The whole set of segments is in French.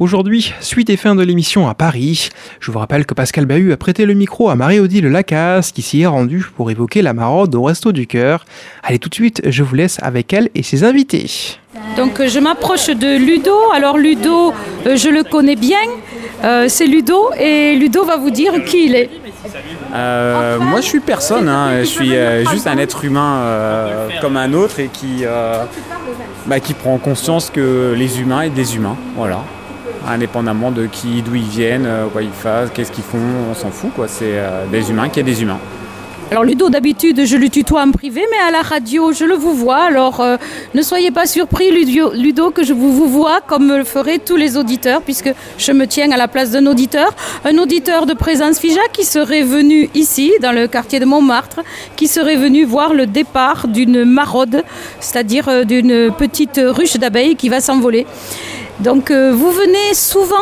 Aujourd'hui, suite et fin de l'émission à Paris. Je vous rappelle que Pascal Bahut a prêté le micro à Marie-Odile Lacasse qui s'y est rendue pour évoquer la maraude au Resto du Cœur. Allez tout de suite, je vous laisse avec elle et ses invités. Donc je m'approche de Ludo. Alors Ludo, euh, je le connais bien. Euh, c'est Ludo et Ludo va vous dire qui il est. Euh, moi je suis personne, hein. je suis juste un être humain comme un autre et qui, bah, qui prend conscience que les humains et des humains. Voilà indépendamment de qui, d'où ils viennent, euh, quoi ils font, qu'est-ce qu'ils font, on s'en fout quoi. C'est euh, des humains qui est des humains. Alors Ludo, d'habitude, je le tutoie en privé, mais à la radio, je le vous vois. Alors euh, ne soyez pas surpris, Ludo, que je vous, vous vois comme le feraient tous les auditeurs, puisque je me tiens à la place d'un auditeur. Un auditeur de Présence Fija qui serait venu ici, dans le quartier de Montmartre, qui serait venu voir le départ d'une maraude, c'est-à-dire d'une petite ruche d'abeilles qui va s'envoler. Donc euh, vous venez souvent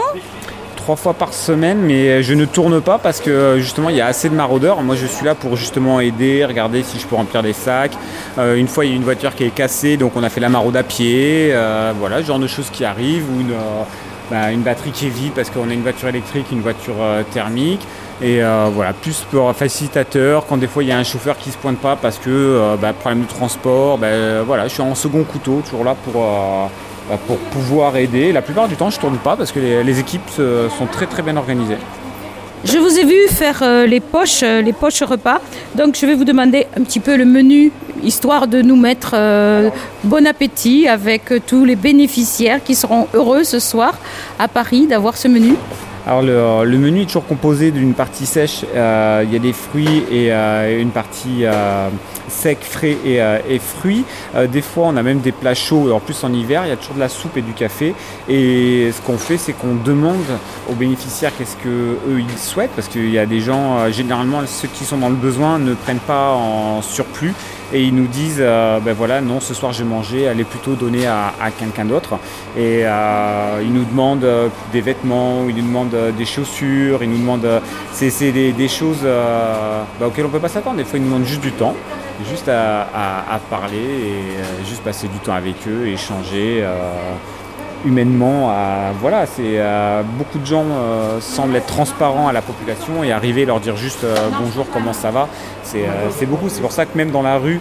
Trois fois par semaine, mais je ne tourne pas parce que euh, justement il y a assez de maraudeurs. Moi je suis là pour justement aider, regarder si je peux remplir des sacs. Euh, une fois il y a une voiture qui est cassée, donc on a fait la maraude à pied. voilà, genre de choses qui arrivent ou une, bah, une batterie qui est vide parce qu'on a une voiture électrique, une voiture thermique. Et voilà, plus pour facilitateur, quand des fois il y a un chauffeur qui se pointe pas parce que bah, problème de transport, bah, voilà, je suis en second couteau, toujours là pour, pour pouvoir aider. La plupart du temps, je ne tourne pas parce que les, équipes sont très bien organisées. Je vous ai vu faire euh, les poches, euh, les poches repas. Donc je vais vous demander un petit peu le menu, histoire de nous mettre euh, bon appétit avec tous les bénéficiaires qui seront heureux ce soir à Paris d'avoir ce menu. Alors le, menu est toujours composé d'une partie sèche, il y a des fruits et une partie sec, frais et, euh, fruits. Euh, des fois, on a même des plats chauds. En plus, en hiver, il y a toujours de la soupe et du café. Et ce qu'on fait, c'est qu'on demande aux bénéficiaires qu'est-ce que eux ils souhaitent, parce qu'il y a des gens, euh, généralement, ceux qui sont dans le besoin ne prennent pas en surplus et ils nous disent ben voilà non ce soir j'ai mangé allez plutôt donner à, quelqu'un d'autre. Et ils nous demandent des vêtements ils nous demandent des chaussures ils nous demandent c'est des, choses bah, auxquelles on peut pas s'attendre. Des fois ils nous demandent juste du temps juste à, parler et euh, juste passer du temps avec eux, échanger euh, humainement. voilà, c'est euh, beaucoup de gens semblent être transparents à la population et arriver leur dire juste bonjour, comment ça va. C'est beaucoup. C'est pour ça que même dans la rue,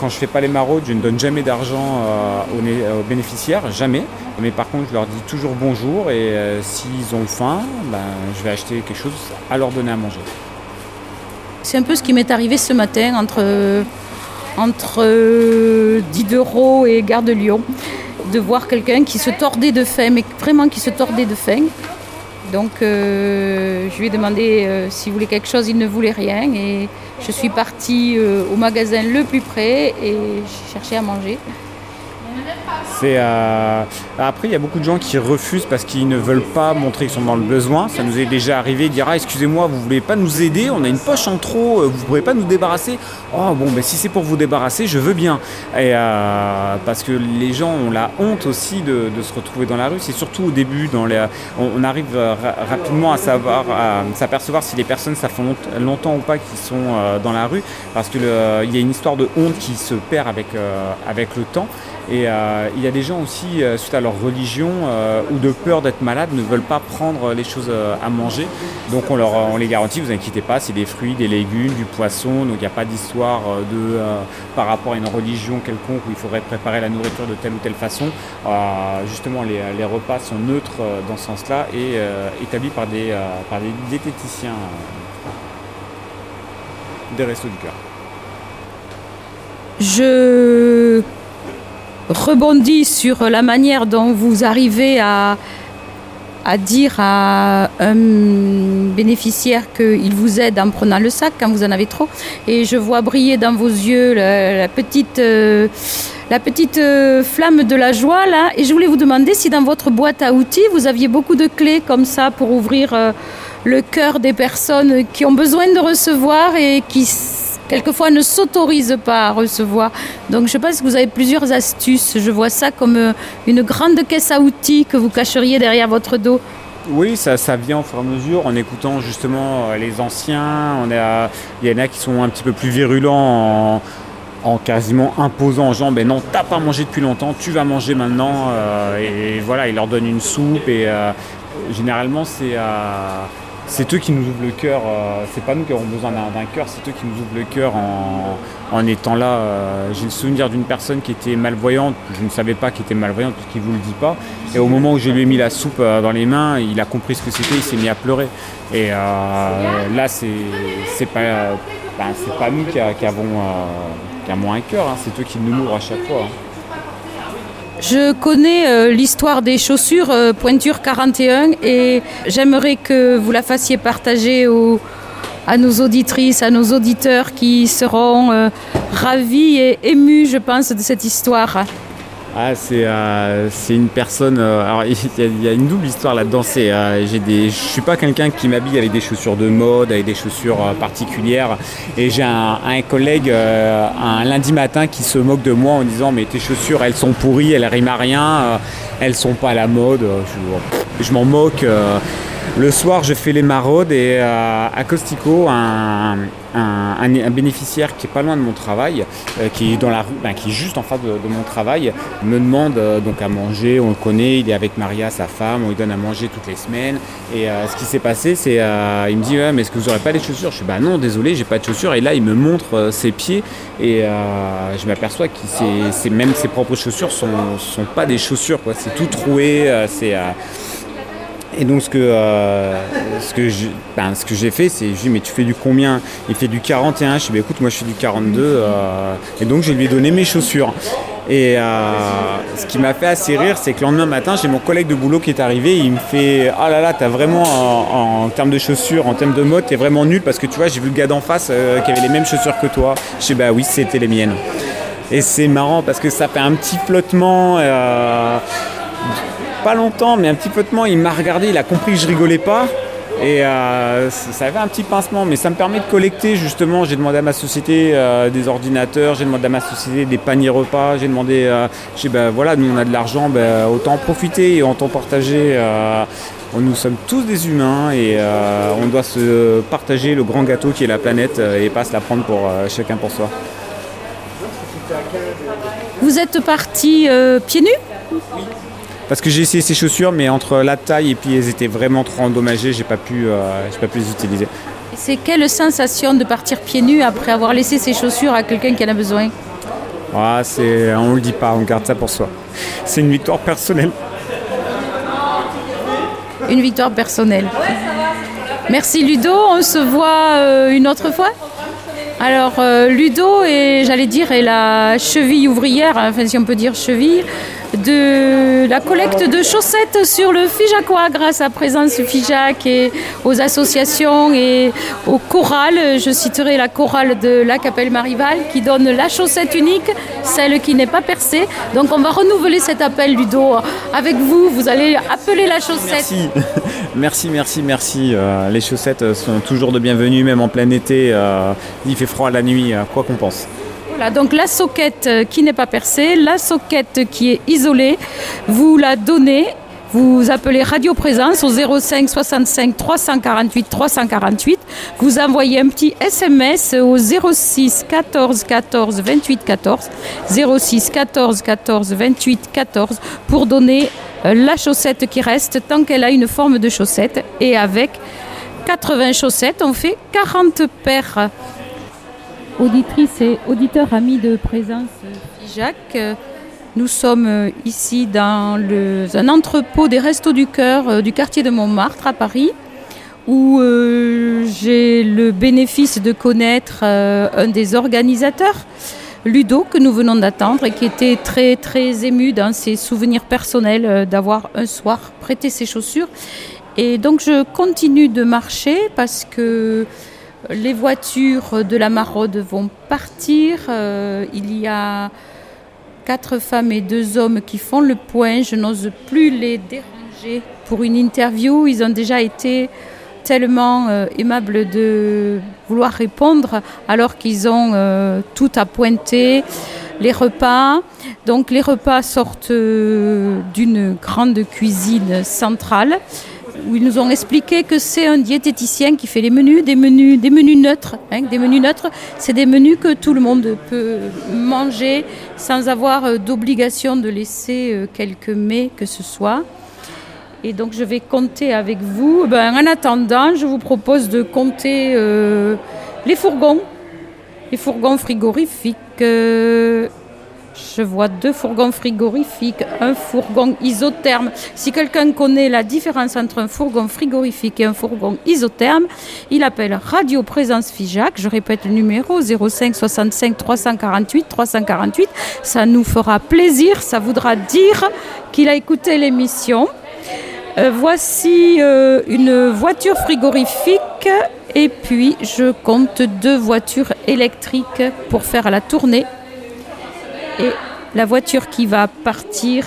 quand je fais pas les maraudes, je ne donne jamais d'argent aux, bénéficiaires, jamais. Mais par contre, je leur dis toujours bonjour et s'ils ont faim, ben, je vais acheter quelque chose à leur donner à manger. C'est un peu ce qui m'est arrivé ce matin entre, entre Diderot et Gare de Lyon, de voir quelqu'un qui se tordait de faim, mais vraiment qui se tordait de faim. Donc euh, je lui ai demandé euh, s'il voulait quelque chose, il ne voulait rien. Et je suis partie euh, au magasin le plus près et j'ai cherché à manger. Euh, après, il y a beaucoup de gens qui refusent parce qu'ils ne veulent pas montrer qu'ils sont dans le besoin. Ça nous est déjà arrivé de dire ah, excusez-moi, vous voulez pas nous aider? On a une poche en trop, euh, vous ne pourrez pas nous débarrasser? Oh bon, ben, si c'est pour vous débarrasser, je veux bien. Et, euh, parce que les gens ont la honte aussi de, se retrouver dans la rue. C'est surtout au début, on, arrive rapidement à savoir, à s'apercevoir si les personnes ça fait longtemps ou pas qui sont dans la rue, parce qu'il y a une histoire de honte qui se perd avec, le temps. Euh, il y a des gens aussi, euh, suite à leur religion euh, ou de peur d'être malade, ne veulent pas prendre les choses à manger. Donc on, leur, on les garantit, vous inquiétez pas, c'est des fruits, des légumes, du poisson. Donc il n'y a pas d'histoire de par rapport à une religion quelconque où il faudrait préparer la nourriture de telle ou telle façon. justement, les, les, repas sont neutres dans ce sens-là et établis par des, par des diététiciens des restos du cœur. Je rebondis sur la manière dont vous arrivez à, à dire à un bénéficiaire qu'il vous aide en prenant le sac quand vous en avez trop. Et je vois briller dans vos yeux la, petite, euh, la petite euh, flamme de la joie là. Et je voulais vous demander si dans votre boîte à outils, vous aviez beaucoup de clés comme ça pour ouvrir. Euh, le cœur des personnes qui ont besoin de recevoir et qui quelquefois ne s'autorisent pas à recevoir. Donc je pense que vous avez plusieurs astuces. Je vois ça comme euh, une grande caisse à outils que vous cacheriez derrière votre dos. Oui, ça, vient au fur et à mesure en écoutant justement euh, les anciens. On a, il y en a qui sont un petit peu plus virulents en, quasiment imposant aux gens, ben non, t'as pas mangé depuis longtemps, tu vas manger maintenant. Euh, et, voilà, ils leur donnent une soupe et généralement c'est à c'est eux qui nous ouvrent le cœur. Euh, c'est pas nous qui avons besoin d'un cœur, c'est eux qui nous ouvrent le cœur en, étant là. Euh, j'ai le souvenir d'une personne qui était malvoyante. Je ne savais pas qu'il était malvoyante parce qu'il vous le dit pas. Et au moment où je lui ai mis la soupe euh, dans les mains, il a compris ce que c'était. Il s'est mis à pleurer. Et là, c'est pas, ben, pas nous qui, avons, un cœur. Hein. c'est eux qui nous ouvrent à chaque fois. Hein. Je connais euh, l'histoire des chaussures euh, Pointure 41 et j'aimerais que vous la fassiez partager à nos auditrices, à nos auditeurs qui seront euh, ravis et émus, je pense, de cette histoire. Ah, euh, c'est une personne. Euh, alors, il y, a une double histoire là-dedans. C'est, euh, suis pas quelqu'un qui m'habille avec des chaussures de mode, avec des chaussures particulières. Et j'ai un, collègue un lundi matin qui se moque de moi en disant mais tes chaussures, elles sont pourries, elles riment à rien, elles sont pas à la mode. je m'en moque. Le soir, je fais les maraudes et euh, à Costico, un, bénéficiaire qui est pas loin de mon travail, euh, qui est dans la rue, ben, qui est juste en face de, mon travail, me demande euh, donc à manger. On le connaît, il est avec Maria, sa femme, on lui donne à manger toutes les semaines. Et ce qui s'est passé, c'est il me dit mais est-ce que vous n'aurez pas les chaussures? Je suis bah non, désolé, j'ai pas de chaussures. Et là, il me montre ses pieds et je m'aperçois que même ses propres chaussures sont, sont pas des chaussures, quoi. C'est tout troué, c'est et donc ce que, euh, ben, que j'ai fait, c'est je lui mais tu fais du combien? Il fait du 41, je lui dis écoute moi je fais du 42 euh, et donc je lui ai donné mes chaussures. Et euh, ce qui m'a fait assez rire, c'est que le lendemain matin, j'ai mon collègue de boulot qui est arrivé, il me fait Ah là là, t'as vraiment en, termes de chaussures, en termes de mode, t'es vraiment nul parce que tu vois, j'ai vu le gars d'en face qui avait les mêmes chaussures que toi. Je dis bah oui, c'était les miennes. Et c'est marrant parce que ça fait un petit flottement pas longtemps, mais un petit peu de temps, il m'a regardé, il a compris que je rigolais pas. Et euh, ça avait un petit pincement, mais ça me permet de collecter justement. J'ai demandé à ma société euh, des ordinateurs, j'ai demandé à ma société des paniers repas, j'ai demandé, euh, ben, voilà, nous on a de l'argent, ben, autant en profiter et autant partager. nous sommes tous des humains et on doit se partager le grand gâteau qui est la planète et pas se la prendre pour chacun pour soi. Vous êtes parti pieds nus? Parce que j'ai essayé ces chaussures, mais entre la taille et puis elles étaient vraiment trop endommagées, j'ai pas pu, euh, pas pu les utiliser. C'est quelle sensation de partir pieds nus après avoir laissé ses chaussures à quelqu'un qui en a besoin ah, c'est, On ne le dit pas, on garde ça pour soi. C'est une victoire personnelle. Une victoire personnelle. Merci Ludo, on se voit euh, une autre fois alors euh, Ludo est, j'allais dire, est la cheville ouvrière, enfin si on peut dire cheville, de la collecte de chaussettes sur le Fijacois grâce à Présence Fijac et aux associations et aux chorales. Je citerai la chorale de la Capelle Marival qui donne la chaussette unique, celle qui n'est pas percée. Donc on va renouveler cet appel Ludo avec vous. Vous allez appeler la chaussette. Merci, merci, merci, merci. Euh, les chaussettes sont toujours de bienvenue, même en plein été. Euh, il fait froid la nuit, euh, quoi qu'on pense. Voilà, donc la soquette euh, qui n'est pas percée, la soquette qui est isolée, vous la donnez vous appelez Radio Présence au 05 65 348 348. Vous envoyez un petit SMS au 06 14 14 28 14. 06 14 14 28 14 pour donner euh, la chaussette qui reste tant qu'elle a une forme de chaussette. Et avec 80 chaussettes, on fait 40 paires auditrices et auditeurs amis de présence Jacques. Nous sommes ici dans un entrepôt des Restos du Cœur euh, du quartier de Montmartre à Paris, où euh, j'ai le bénéfice de connaître euh, un des organisateurs, Ludo, que nous venons d'attendre et qui était très très ému dans ses souvenirs personnels d'avoir un soir prêté ses chaussures. Et donc je continue de marcher parce que les voitures de la maraude vont partir. Euh, il y a quatre femmes et deux hommes qui font le point. Je n'ose plus les déranger pour une interview. Ils ont déjà été tellement euh, aimables de vouloir répondre alors qu'ils ont euh, tout à pointer. Les repas, donc les repas sortent d'une grande cuisine centrale où ils nous ont expliqué que c'est un diététicien qui fait les menus, des menus, des menus neutres. Hein, des menus neutres, c'est des menus que tout le monde peut manger sans avoir euh, d'obligation de laisser euh, quelques mets que ce soit. Et donc je vais compter avec vous. Ben, en attendant, je vous propose de compter euh, les fourgons, les fourgons frigorifiques. Je vois deux fourgons frigorifiques, un fourgon isotherme. Si quelqu'un connaît la différence entre un fourgon frigorifique et un fourgon isotherme, il appelle Radio Présence Figeac. Je répète le numéro 05 65 348 348. Ça nous fera plaisir, ça voudra dire qu'il a écouté l'émission. Euh, voici euh, une voiture frigorifique et puis je compte deux voitures électriques pour faire la tournée. Et la voiture qui va partir,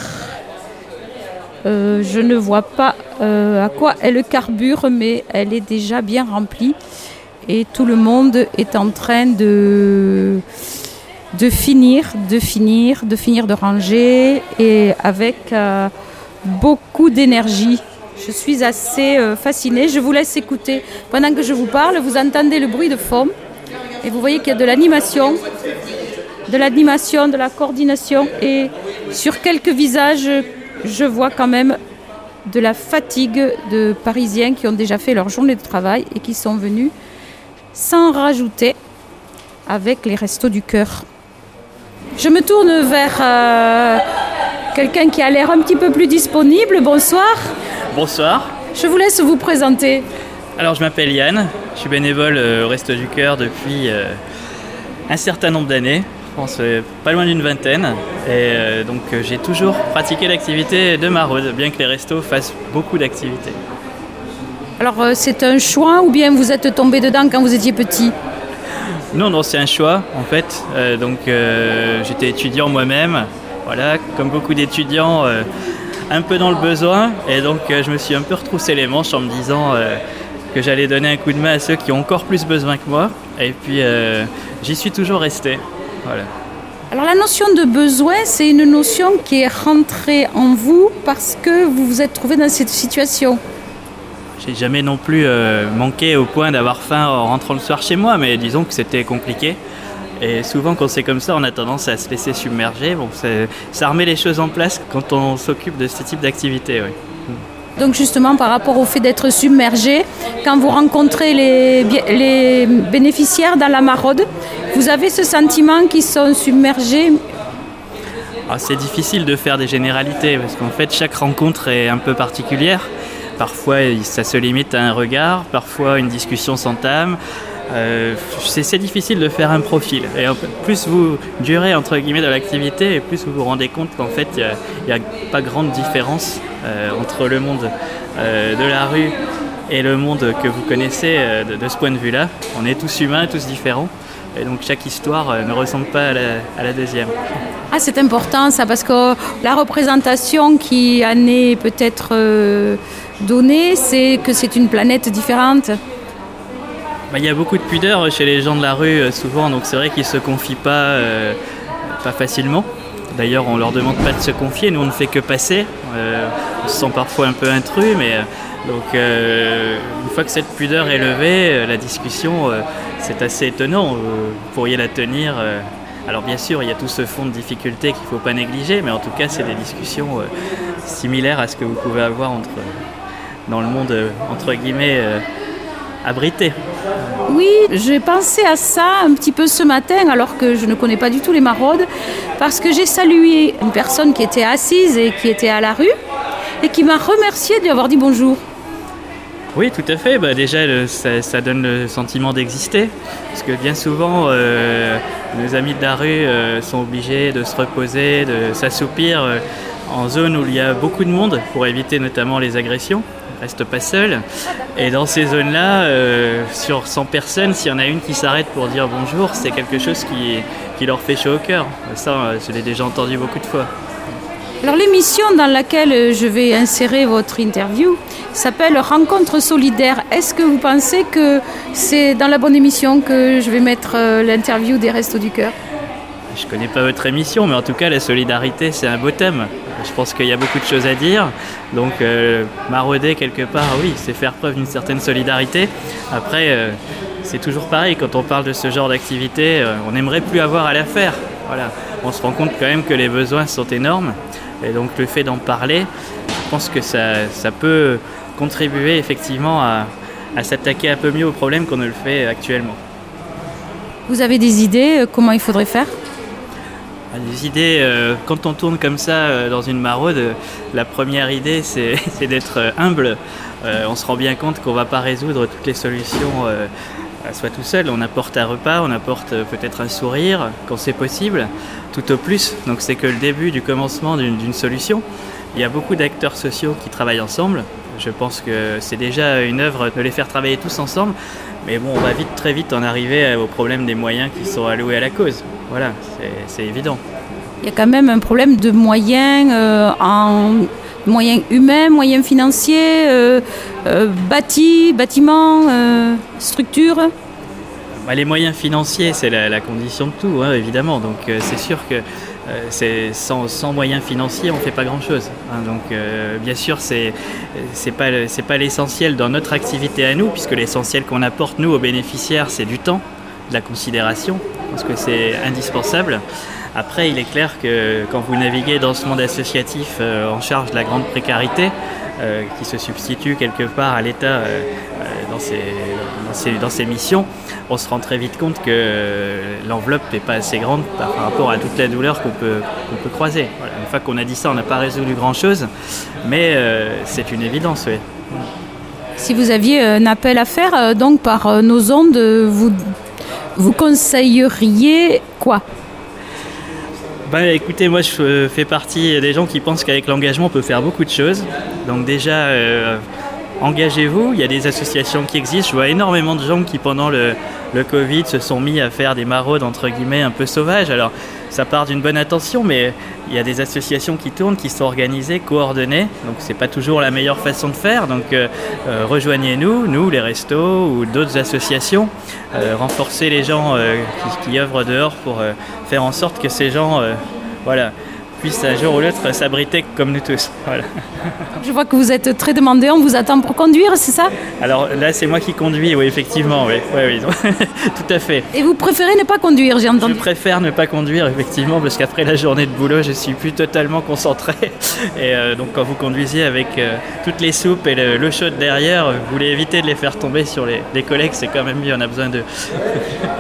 euh, je ne vois pas euh, à quoi elle carbure, mais elle est déjà bien remplie. Et tout le monde est en train de, de finir, de finir, de finir de ranger et avec euh, beaucoup d'énergie. Je suis assez fascinée. Je vous laisse écouter. Pendant que je vous parle, vous entendez le bruit de fond et vous voyez qu'il y a de l'animation de l'animation, de la coordination et sur quelques visages, je vois quand même de la fatigue de Parisiens qui ont déjà fait leur journée de travail et qui sont venus sans rajouter avec les restos du cœur. Je me tourne vers euh, quelqu'un qui a l'air un petit peu plus disponible. Bonsoir. Bonsoir. Je vous laisse vous présenter. Alors je m'appelle Yann, je suis bénévole euh, au Resto du Cœur depuis euh, un certain nombre d'années je pense euh, pas loin d'une vingtaine. Et euh, donc euh, j'ai toujours pratiqué l'activité de maraude, bien que les restos fassent beaucoup d'activités. Alors c'est un choix ou bien vous êtes tombé dedans quand vous étiez petit Non, non, c'est un choix en fait. Euh, donc euh, j'étais étudiant moi-même, voilà, comme beaucoup d'étudiants, euh, un peu dans le besoin. Et donc je me suis un peu retroussé les manches en me disant que j'allais donner un coup de main à ceux qui ont encore plus besoin que moi. Et puis j'y suis toujours resté. Voilà. Alors la notion de besoin, c'est une notion qui est rentrée en vous parce que vous vous êtes trouvé dans cette situation. J'ai jamais non plus euh, manqué au point d'avoir faim en rentrant le soir chez moi, mais disons que c'était compliqué. Et souvent, quand c'est comme ça, on a tendance à se laisser submerger. Bon, ça remet les choses en place quand on s'occupe de ce type d'activité. oui. Donc justement par rapport au fait d'être submergé, quand vous rencontrez les, bénéficiaires dans la maraude, vous avez ce sentiment qu'ils sont submergés? Alors, c'est difficile de faire des généralités parce qu'en fait, chaque rencontre est un peu particulière. Parfois, ça se limite à un regard, parfois une discussion s'entame. Euh, c'est difficile de faire un profil. Et plus vous durez entre guillemets dans l'activité, et plus vous vous rendez compte qu'en fait, il n'y a, pas grande différence euh, entre le monde euh, de la rue et le monde que vous connaissez de, ce point de vue-là. On est tous humains, tous différents. Et donc chaque histoire ne ressemble pas à la, deuxième. Ah c'est important ça parce que la représentation qui en est peut-être donnée, c'est que c'est une planète différente. Bah, Il y a beaucoup de pudeur chez les gens de la rue euh, souvent, donc c'est vrai qu'ils se confient pas, euh, pas facilement. D'ailleurs, on leur demande pas de se confier, nous on ne fait que passer. Euh, on se sent parfois un peu intrus, mais donc une fois que cette pudeur est levée, la discussion c'est assez étonnant. Vous pourriez la tenir. alors bien sûr, il y a tout ce fond de difficultés qu'il ne faut pas négliger, mais en tout cas, c'est des discussions similaires à ce que vous pouvez avoir entre, dans le monde entre guillemets abrité. Oui, j'ai pensé à ça un petit peu ce matin alors que je ne connais pas du tout les maraudes parce que j'ai salué une personne qui était assise et qui était à la rue et qui m'a remercié de lui avoir dit bonjour. Oui, tout à fait. Bah, déjà, ça donne le sentiment d'exister. Parce que bien souvent, euh, nos amis de la rue euh, sont obligés de se reposer, de s'assoupir euh, en zone où il y a beaucoup de monde pour éviter notamment les agressions. Ils restent pas seuls. Et dans ces zones-là, euh, sur 100 personnes, s'il y en a une qui s'arrête pour dire bonjour, c'est quelque chose qui, qui leur fait chaud au cœur. Ça, euh, je l'ai déjà entendu beaucoup de fois. Alors l'émission dans laquelle je vais insérer votre interview s'appelle Rencontre solidaire. Est-ce que vous pensez que c'est dans la bonne émission que je vais mettre euh, l'interview des Restos du Cœur? Je connais pas votre émission, mais en tout cas la solidarité c'est un beau thème. Je pense qu'il y a beaucoup de choses à dire. Donc euh, marauder quelque part, oui, c'est faire preuve d'une certaine solidarité. Après, euh, c'est toujours pareil, quand on parle de ce genre d'activité, euh, on n'aimerait plus avoir à la faire. On se rend compte quand même que les besoins sont énormes. Et donc le fait d'en parler, je pense que ça, peut contribuer effectivement à, à s'attaquer un peu mieux aux problèmes qu'on ne le fait actuellement. Vous avez des idées comment il faudrait faire? Des idées, euh, quand on tourne comme ça euh, dans une maraude, euh, la première idée c'est d'être humble. On se rend bien compte qu'on ne va pas résoudre toutes les solutions à soi tout seul. On apporte un repas, on apporte peut-être un sourire quand c'est possible, tout au plus. Donc c'est que le début du commencement d'une solution. Il y a beaucoup d'acteurs sociaux qui travaillent ensemble. Je pense que c'est déjà une œuvre de les faire travailler tous ensemble. Mais bon, on va vite, très vite en arriver au problème des moyens qui sont alloués à la cause. Voilà, c'est- évident. Il y a quand même un problème de moyens, euh, en moyens humains, moyens financiers, euh, euh, bâtis, bâtiments, euh, structures. Bah, les moyens financiers, c'est la, la condition de tout, hein, évidemment. Donc euh, c'est sûr que euh, c'est sans, moyens financiers, on ne fait pas grand-chose. hein. donc euh, bien sûr, c'est c'est pas l'essentiel dans notre activité à nous, puisque l'essentiel qu'on apporte nous aux bénéficiaires, c'est du temps, de la considération, parce que c'est indispensable. Après, il est clair que quand vous naviguez dans ce monde associatif euh, en charge de la grande précarité, euh, qui se substitue quelque part à l'État euh, euh, dans, ses, dans, ses, dans ses missions, on se rend très vite compte que euh, l'enveloppe n'est pas assez grande par, par rapport à toute la douleur qu'on peut, qu'on peut croiser. Voilà. Une fois qu'on a dit ça, on n'a pas résolu grand-chose, mais euh, c'est une évidence. Oui. Si vous aviez un appel à faire, euh, donc par euh, nos ondes, euh, vous, vous conseilleriez quoi? Bah écoutez, moi je euh, fais partie des gens qui pensent qu'avec l'engagement on peut faire beaucoup de choses. Donc déjà, euh, engagez-vous, il y a des associations qui existent. Je vois énormément de gens qui pendant le, Covid se sont mis à faire des maraudes entre guillemets un peu sauvages. Alors ça part d'une bonne intention, mais il y a des associations qui tournent, qui sont organisées, coordonnées. Donc c'est pas toujours la meilleure façon de faire. Donc euh, euh, rejoignez-nous, nous les restos ou d'autres associations. Euh, renforcez les gens euh, qui, qui œuvrent dehors pour faire en sorte que ces gens voilà, puissent un jour ou l'autre s'abriter comme nous tous. Voilà. Je vois que vous êtes très demandé, on vous attend pour conduire, c'est ça? Alors là, c'est moi qui conduis, oui, effectivement, oui, oui, oui. tout à fait. Et vous préférez ne pas conduire, j'ai Je entendu. préfère ne pas conduire, effectivement, parce qu'après la journée de boulot, je suis plus totalement concentré. Et euh, donc, quand vous conduisez avec euh, toutes les soupes et le, le chaud derrière, vous voulez éviter de les faire tomber sur les, les collègues, c'est quand même mieux, on a besoin de.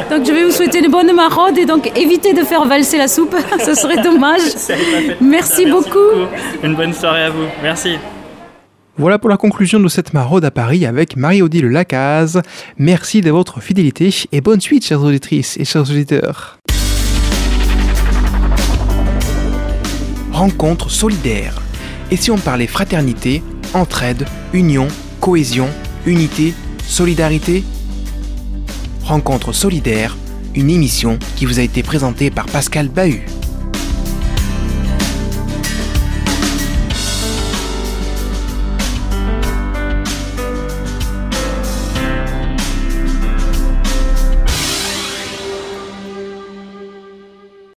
Donc je vais vous souhaiter une bonne maraude et donc évitez de faire valser la soupe, ce serait dommage. Merci beaucoup. Une bonne soirée à vous. Merci. Voilà pour la conclusion de cette maraude à Paris avec Marie-Odile Lacaze. Merci de votre fidélité et bonne suite, chères auditrices et chers auditeurs. Rencontre solidaire. Et si on parlait fraternité, entraide, union, cohésion, unité, solidarité Rencontre solidaire, une émission qui vous a été présentée par Pascal Bahut.